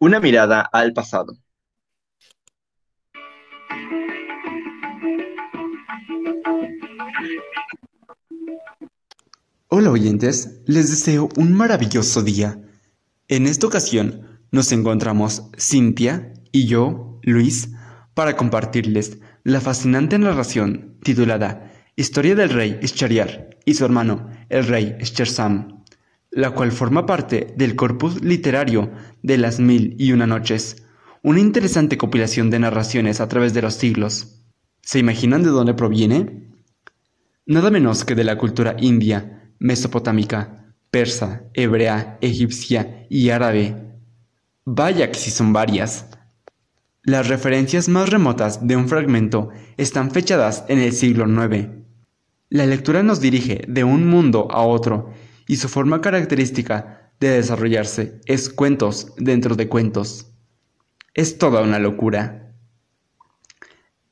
Una mirada al pasado. Hola oyentes, les deseo un maravilloso día. En esta ocasión nos encontramos Cintia y yo, Luis, para compartirles la fascinante narración titulada Historia del rey Schahriar y su hermano, el rey Schersam, la cual forma parte del corpus literario de las Mil y Una Noches, una interesante compilación de narraciones a través de los siglos. ¿Se imaginan de dónde proviene? Nada menos que de la cultura india, mesopotámica, persa, hebrea, egipcia y árabe. Vaya que si son varias. Las referencias más remotas de un fragmento están fechadas en el siglo IX. La lectura nos dirige de un mundo a otro y su forma característica de desarrollarse es cuentos dentro de cuentos. Es toda una locura.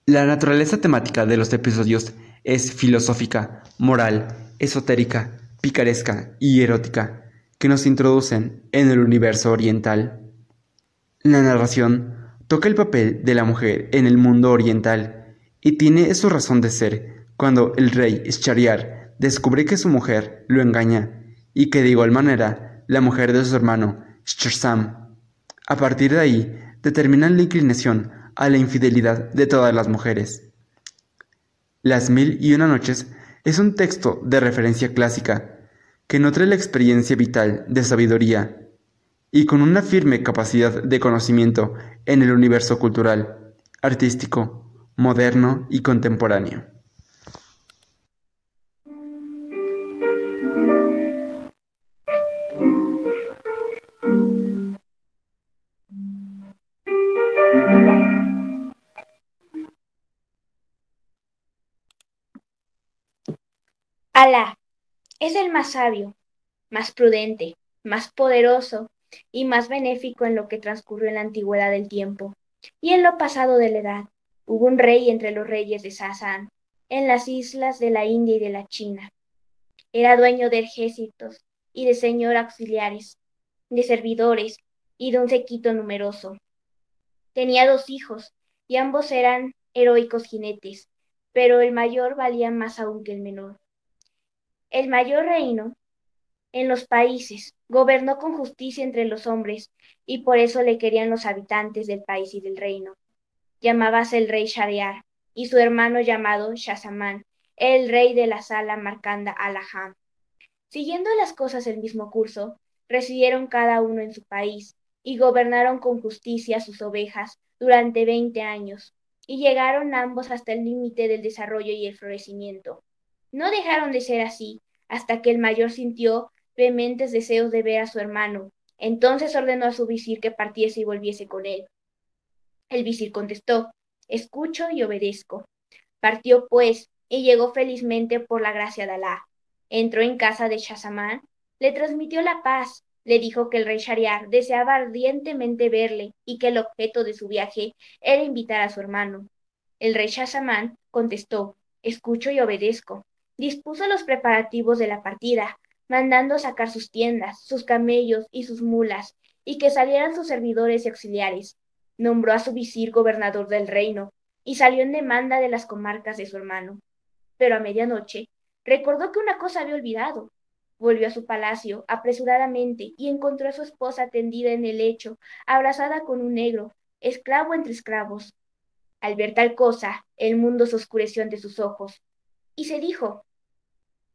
La naturaleza temática de los episodios es filosófica, moral, esotérica, picaresca y erótica, que nos introducen en el universo oriental. La narración toca el papel de la mujer en el mundo oriental y tiene su razón de ser cuando el rey Schahriar descubre que su mujer lo engaña y que de igual manera la mujer de su hermano Schersam. A partir de ahí determinan la inclinación a la infidelidad de todas las mujeres. Las Mil y Una Noches es un texto de referencia clásica que nutre la experiencia vital de sabiduría y con una firme capacidad de conocimiento en el universo cultural, artístico, moderno y contemporáneo. Alá es el más sabio, más prudente, más poderoso y más benéfico en lo que transcurrió en la antigüedad del tiempo y en lo pasado de la edad. Hubo un rey entre los reyes de Sasán, en las islas de la India y de la China. Era dueño de ejércitos y de señor auxiliares, de servidores y de un sequito numeroso. Tenía dos hijos, y ambos eran heroicos jinetes, pero el mayor valía más aún que el menor. El mayor reino en los países, gobernó con justicia entre los hombres, y por eso le querían los habitantes del país y del reino. Llamábase el rey Shariar, y su hermano llamado Shazaman, el rey de la sala Marcanda Alaham. Siguiendo las cosas el mismo curso, residieron cada uno en su país, y gobernaron con justicia sus ovejas durante veinte años, y llegaron ambos hasta el límite del desarrollo y el florecimiento. No dejaron de ser así hasta que el mayor sintió vehementes deseos de ver a su hermano. Entonces ordenó a su visir que partiese y volviese con él. El visir contestó, escucho y obedezco. Partió pues y llegó felizmente por la gracia de Alá. Entró en casa de Shazamán, le transmitió la paz, le dijo que el rey Shariar deseaba ardientemente verle y que el objeto de su viaje era invitar a su hermano. El rey Shazamán contestó, escucho y obedezco. Dispuso los preparativos de la partida, mandando sacar sus tiendas, sus camellos y sus mulas, y que salieran sus servidores y auxiliares. Nombró a su visir gobernador del reino, y salió en demanda de las comarcas de su hermano. Pero a medianoche recordó que una cosa había olvidado. Volvió a su palacio apresuradamente y encontró a su esposa tendida en el lecho, abrazada con un negro, esclavo entre esclavos. Al ver tal cosa, el mundo se oscureció ante sus ojos, y se dijo,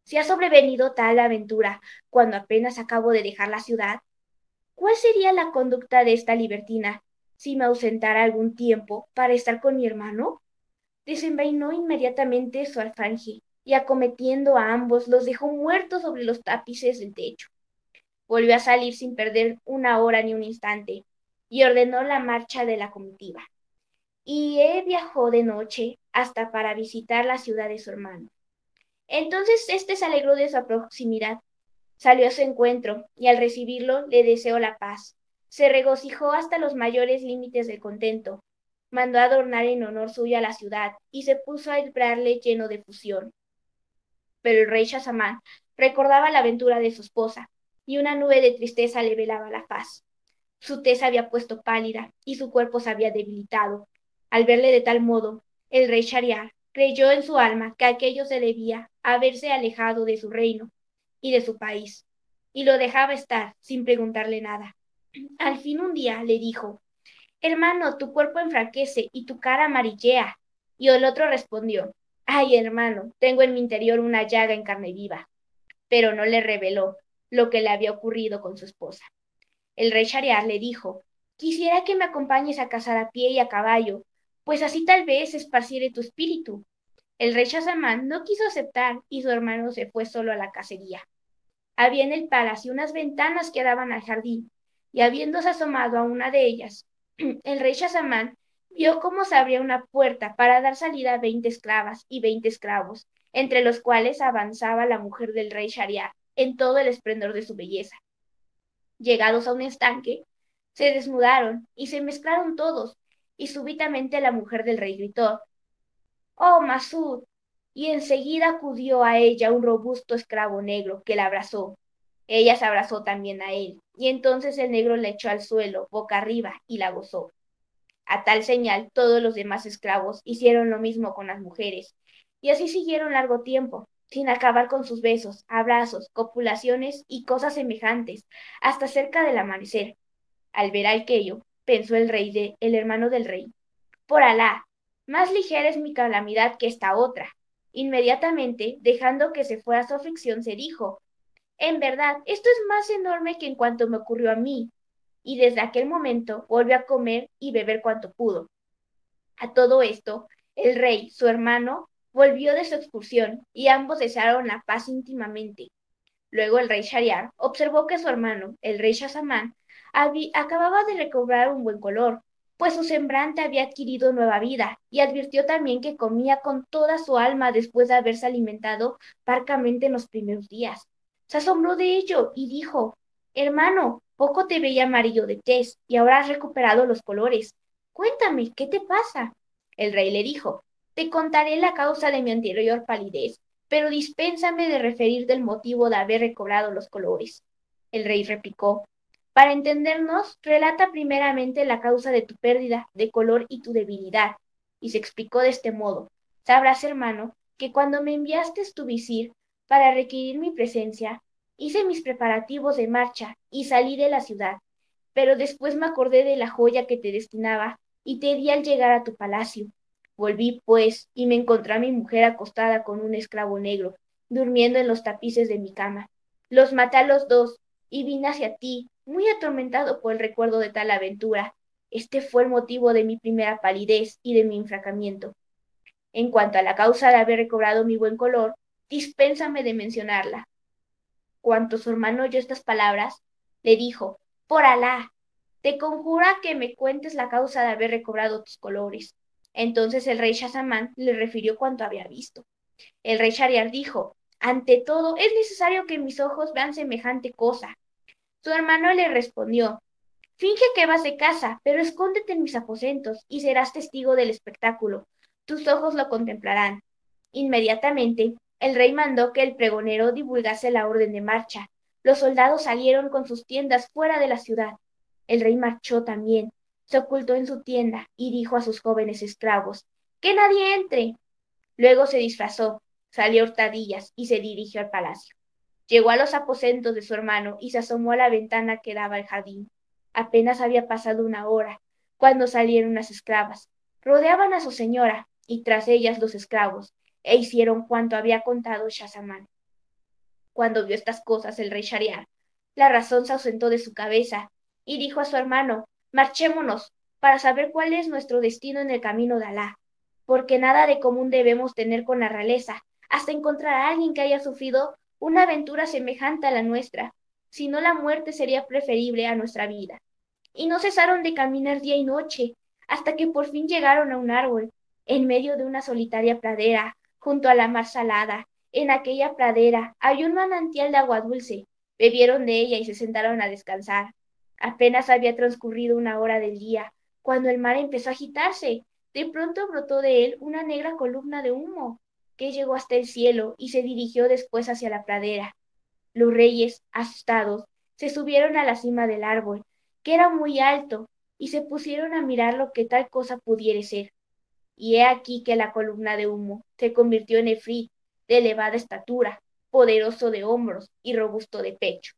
si ha sobrevenido tal aventura cuando apenas acabo de dejar la ciudad, ¿cuál sería la conducta de esta libertina si me ausentara algún tiempo para estar con mi hermano? Desenvainó inmediatamente su alfanje y acometiendo a ambos los dejó muertos sobre los tapices del techo. Volvió a salir sin perder una hora ni un instante y ordenó la marcha de la comitiva. Y él viajó de noche hasta para visitar la ciudad de su hermano. Entonces éste se alegró de su proximidad, salió a su encuentro, y al recibirlo le deseó la paz. Se regocijó hasta los mayores límites del contento, mandó adornar en honor suyo a la ciudad, y se puso a vibrarle lleno de fusión. Pero el rey Shazamán recordaba la aventura de su esposa, y una nube de tristeza le velaba la paz. Su tez había puesto pálida y su cuerpo se había debilitado. Al verle de tal modo, el rey Shariar creyó en su alma que aquello se debía haberse alejado de su reino y de su país, y lo dejaba estar sin preguntarle nada. Al fin un día le dijo, Hermano, tu cuerpo enfraquece y tu cara amarillea. Y el otro respondió, Ay, hermano, tengo en mi interior una llaga en carne viva. Pero no le reveló lo que le había ocurrido con su esposa. El rey Shariar le dijo, Quisiera que me acompañes a cazar a pie y a caballo, pues así tal vez esparciere tu espíritu. El rey Shazamán no quiso aceptar y su hermano se fue solo a la cacería. Había en el palacio unas ventanas que daban al jardín, y habiéndose asomado a una de ellas, el rey Shazamán vio cómo se abría una puerta para dar salida a veinte esclavas y veinte esclavos, entre los cuales avanzaba la mujer del rey Shariar en todo el esplendor de su belleza. Llegados a un estanque, se desnudaron y se mezclaron todos, y súbitamente la mujer del rey gritó, Oh, Masud, y enseguida acudió a ella un robusto esclavo negro que la abrazó. Ella se abrazó también a él, y entonces el negro la echó al suelo, boca arriba, y la gozó. A tal señal, todos los demás esclavos hicieron lo mismo con las mujeres, y así siguieron largo tiempo, sin acabar con sus besos, abrazos, copulaciones y cosas semejantes, hasta cerca del amanecer. Al ver aquello, pensó el rey de, el hermano del rey, por Alá, más ligera es mi calamidad que esta otra. Inmediatamente, dejando que se fuera su aflicción, se dijo, en verdad, esto es más enorme que en cuanto me ocurrió a mí, y desde aquel momento volvió a comer y beber cuanto pudo. A todo esto, el rey, su hermano, volvió de su excursión, y ambos desearon la paz íntimamente. Luego el rey Shariar observó que su hermano, el rey Shazamán, acababa de recobrar un buen color, pues su semblante había adquirido nueva vida, y advirtió también que comía con toda su alma después de haberse alimentado parcamente en los primeros días. Se asombró de ello y dijo, Hermano, poco te veía amarillo de tez, y ahora has recuperado los colores. Cuéntame, ¿qué te pasa? El rey le dijo, Te contaré la causa de mi anterior palidez, pero dispénsame de referir del motivo de haber recobrado los colores. El rey replicó, para entendernos, relata primeramente la causa de tu pérdida de color y tu debilidad, y se explicó de este modo. Sabrás, hermano, que cuando me enviaste tu visir para requerir mi presencia, hice mis preparativos de marcha y salí de la ciudad, pero después me acordé de la joya que te destinaba y te di al llegar a tu palacio. Volví, pues, y me encontré a mi mujer acostada con un esclavo negro, durmiendo en los tapices de mi cama. Los maté a los dos y vine hacia ti, muy atormentado por el recuerdo de tal aventura. Este fue el motivo de mi primera palidez y de mi enfracamiento. En cuanto a la causa de haber recobrado mi buen color, dispénsame de mencionarla. Cuanto su hermano oyó estas palabras, le dijo, por Alá, te conjura que me cuentes la causa de haber recobrado tus colores. Entonces el rey Shazamán le refirió cuanto había visto. El rey Shariar dijo, ante todo, es necesario que mis ojos vean semejante cosa. Su hermano le respondió, Finge que vas de casa, pero escóndete en mis aposentos y serás testigo del espectáculo. Tus ojos lo contemplarán. Inmediatamente, el rey mandó que el pregonero divulgase la orden de marcha. Los soldados salieron con sus tiendas fuera de la ciudad. El rey marchó también, se ocultó en su tienda y dijo a sus jóvenes esclavos, Que nadie entre. Luego se disfrazó, salió hurtadillas y se dirigió al palacio. Llegó a los aposentos de su hermano y se asomó a la ventana que daba al jardín. Apenas había pasado una hora cuando salieron las esclavas. Rodeaban a su señora y tras ellas los esclavos, e hicieron cuanto había contado Shazamán. Cuando vio estas cosas el rey Shariar, la razón se ausentó de su cabeza y dijo a su hermano, marchémonos para saber cuál es nuestro destino en el camino de Alá, porque nada de común debemos tener con la realeza, hasta encontrar a alguien que haya sufrido una aventura semejante a la nuestra, si no la muerte sería preferible a nuestra vida. Y no cesaron de caminar día y noche, hasta que por fin llegaron a un árbol, en medio de una solitaria pradera, junto a la mar salada. En aquella pradera había un manantial de agua dulce. Bebieron de ella y se sentaron a descansar. Apenas había transcurrido una hora del día, cuando el mar empezó a agitarse. De pronto brotó de él una negra columna de humo, que llegó hasta el cielo y se dirigió después hacia la pradera. Los reyes, asustados, se subieron a la cima del árbol, que era muy alto, y se pusieron a mirar lo que tal cosa pudiera ser. Y he aquí que la columna de humo se convirtió en Efrit, de elevada estatura, poderoso de hombros y robusto de pecho.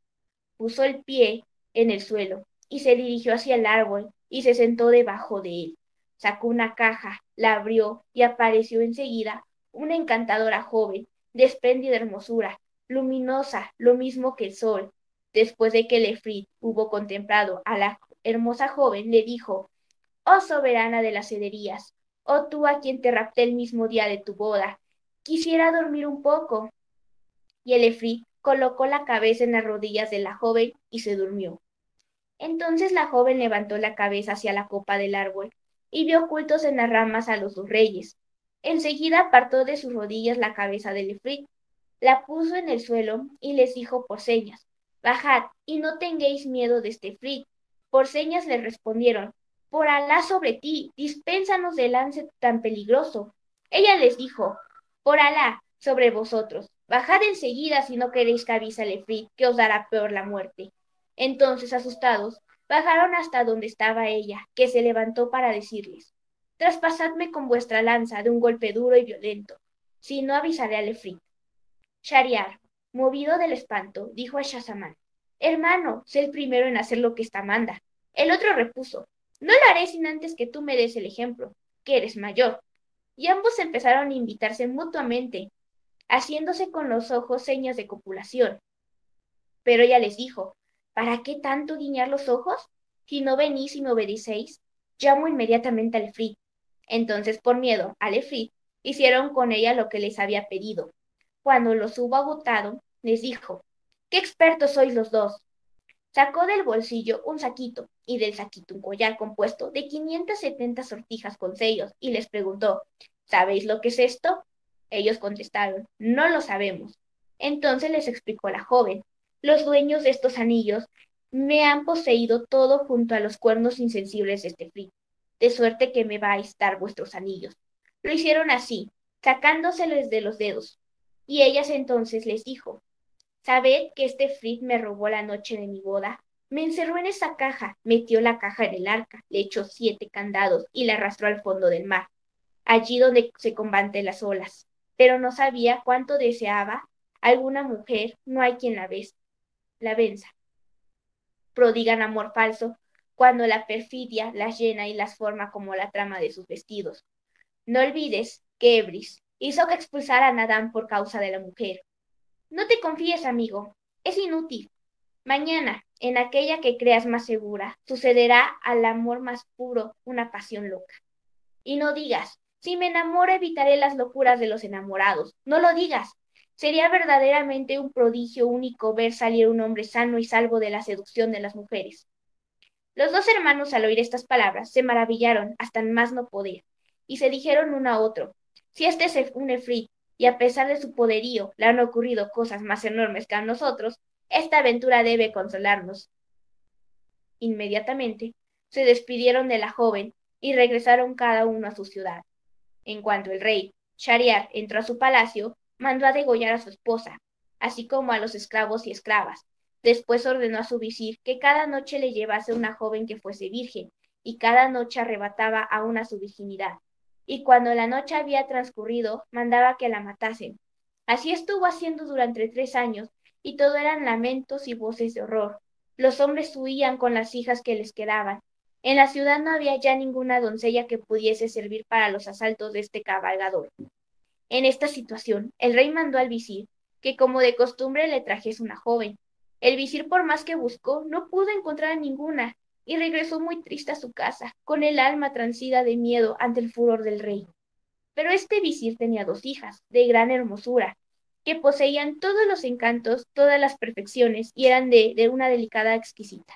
Puso el pie en el suelo y se dirigió hacia el árbol y se sentó debajo de él. Sacó una caja, la abrió y apareció enseguida una encantadora joven, de espléndida hermosura, luminosa, lo mismo que el sol. Después de que Lefrit hubo contemplado a la hermosa joven, le dijo, Oh soberana de las cederías, oh tú a quien te rapté el mismo día de tu boda, quisiera dormir un poco. Y el colocó la cabeza en las rodillas de la joven y se durmió. Entonces la joven levantó la cabeza hacia la copa del árbol y vio ocultos en las ramas a los dos reyes. Enseguida apartó de sus rodillas la cabeza del Efrit, la puso en el suelo y les dijo por señas, Bajad y no tengáis miedo de este Efrit. Por señas le respondieron, Por Alá sobre ti, dispénsanos del lance tan peligroso. Ella les dijo, Por Alá sobre vosotros, bajad enseguida si no queréis que al Efrit, que os dará peor la muerte. Entonces, asustados, bajaron hasta donde estaba ella, que se levantó para decirles, Traspasadme con vuestra lanza de un golpe duro y violento, si no avisaré al Efrit. Shariar, movido del espanto, dijo a Shazamán, Hermano, sé el primero en hacer lo que esta manda. El otro repuso, No lo haré sin antes que tú me des el ejemplo, que eres mayor. Y ambos empezaron a invitarse mutuamente, haciéndose con los ojos señas de copulación. Pero ella les dijo, ¿Para qué tanto guiñar los ojos? Si no venís y me obedecéis, llamo inmediatamente al Efrit. Entonces, por miedo al Efrit, hicieron con ella lo que les había pedido. Cuando los hubo agotado, les dijo, ¡Qué expertos sois los dos! Sacó del bolsillo un saquito y del saquito un collar compuesto de 570 sortijas con sellos y les preguntó, ¿sabéis lo que es esto? Ellos contestaron, no lo sabemos. Entonces les explicó la joven, los dueños de estos anillos me han poseído todo junto a los cuernos insensibles de este frío de suerte que me vais a dar vuestros anillos. Lo hicieron así, sacándoseles de los dedos. Y ellas entonces les dijo, Sabed que este Frit me robó la noche de mi boda. Me encerró en esa caja, metió la caja en el arca, le echó siete candados y la arrastró al fondo del mar, allí donde se combaten las olas. Pero no sabía cuánto deseaba alguna mujer, no hay quien la, ves, la venza. Prodigan amor falso, cuando la perfidia las llena y las forma como la trama de sus vestidos. No olvides que Ebris hizo que expulsaran a Adán por causa de la mujer. No te confíes, amigo, es inútil. Mañana, en aquella que creas más segura, sucederá al amor más puro una pasión loca. Y no digas, si me enamoro evitaré las locuras de los enamorados. No lo digas. Sería verdaderamente un prodigio único ver salir un hombre sano y salvo de la seducción de las mujeres. Los dos hermanos al oír estas palabras se maravillaron hasta más no poder, y se dijeron uno a otro, si este es un efrit, y a pesar de su poderío le han ocurrido cosas más enormes que a nosotros, esta aventura debe consolarnos. Inmediatamente se despidieron de la joven y regresaron cada uno a su ciudad. En cuanto el rey, Shariar, entró a su palacio, mandó a degollar a su esposa, así como a los esclavos y esclavas, Después ordenó a su visir que cada noche le llevase una joven que fuese virgen, y cada noche arrebataba a una su virginidad. Y cuando la noche había transcurrido, mandaba que la matasen. Así estuvo haciendo durante tres años, y todo eran lamentos y voces de horror. Los hombres huían con las hijas que les quedaban. En la ciudad no había ya ninguna doncella que pudiese servir para los asaltos de este cabalgador. En esta situación, el rey mandó al visir que como de costumbre le trajese una joven, el visir por más que buscó, no pudo encontrar ninguna, y regresó muy triste a su casa, con el alma transida de miedo ante el furor del rey. Pero este visir tenía dos hijas, de gran hermosura, que poseían todos los encantos, todas las perfecciones, y eran de, de una delicada exquisita.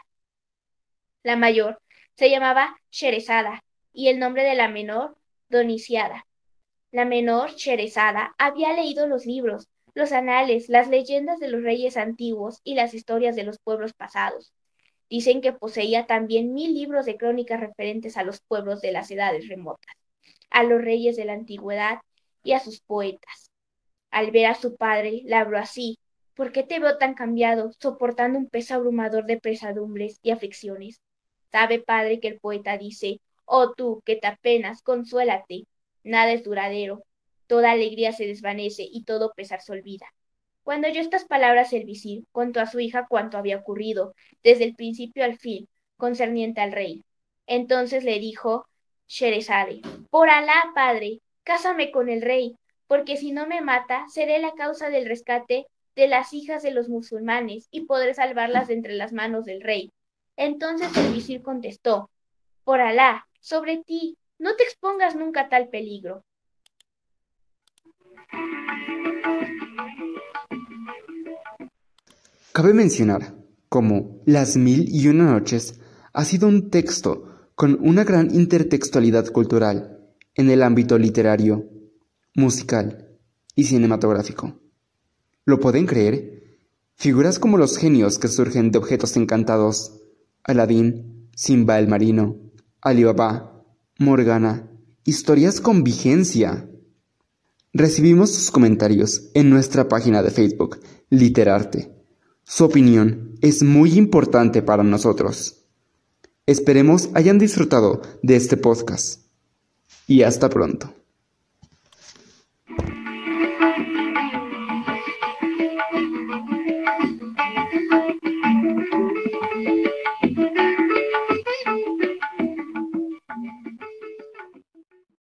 La mayor se llamaba Sherezada, y el nombre de la menor, Doniciada. La menor, Sherezada, había leído los libros, los anales, las leyendas de los reyes antiguos y las historias de los pueblos pasados. Dicen que poseía también mil libros de crónicas referentes a los pueblos de las edades remotas, a los reyes de la antigüedad y a sus poetas. Al ver a su padre, la habló así, ¿por qué te veo tan cambiado, soportando un peso abrumador de pesadumbres y aflicciones? Sabe, padre, que el poeta dice, oh tú, que te apenas, consuélate. Nada es duradero. Toda alegría se desvanece y todo pesar se olvida. Cuando oyó estas palabras el visir contó a su hija cuanto había ocurrido, desde el principio al fin, concerniente al rey. Entonces le dijo Sherezade, por Alá, padre, cásame con el rey, porque si no me mata, seré la causa del rescate de las hijas de los musulmanes y podré salvarlas de entre las manos del rey. Entonces el visir contestó, por Alá, sobre ti, no te expongas nunca a tal peligro. Cabe mencionar cómo Las Mil y Una Noches ha sido un texto con una gran intertextualidad cultural en el ámbito literario, musical y cinematográfico. ¿Lo pueden creer? Figuras como los genios que surgen de objetos encantados, Aladín, Simba el Marino, Alibaba, Morgana, historias con vigencia. Recibimos sus comentarios en nuestra página de Facebook, Literarte. Su opinión es muy importante para nosotros. Esperemos hayan disfrutado de este podcast. Y hasta pronto.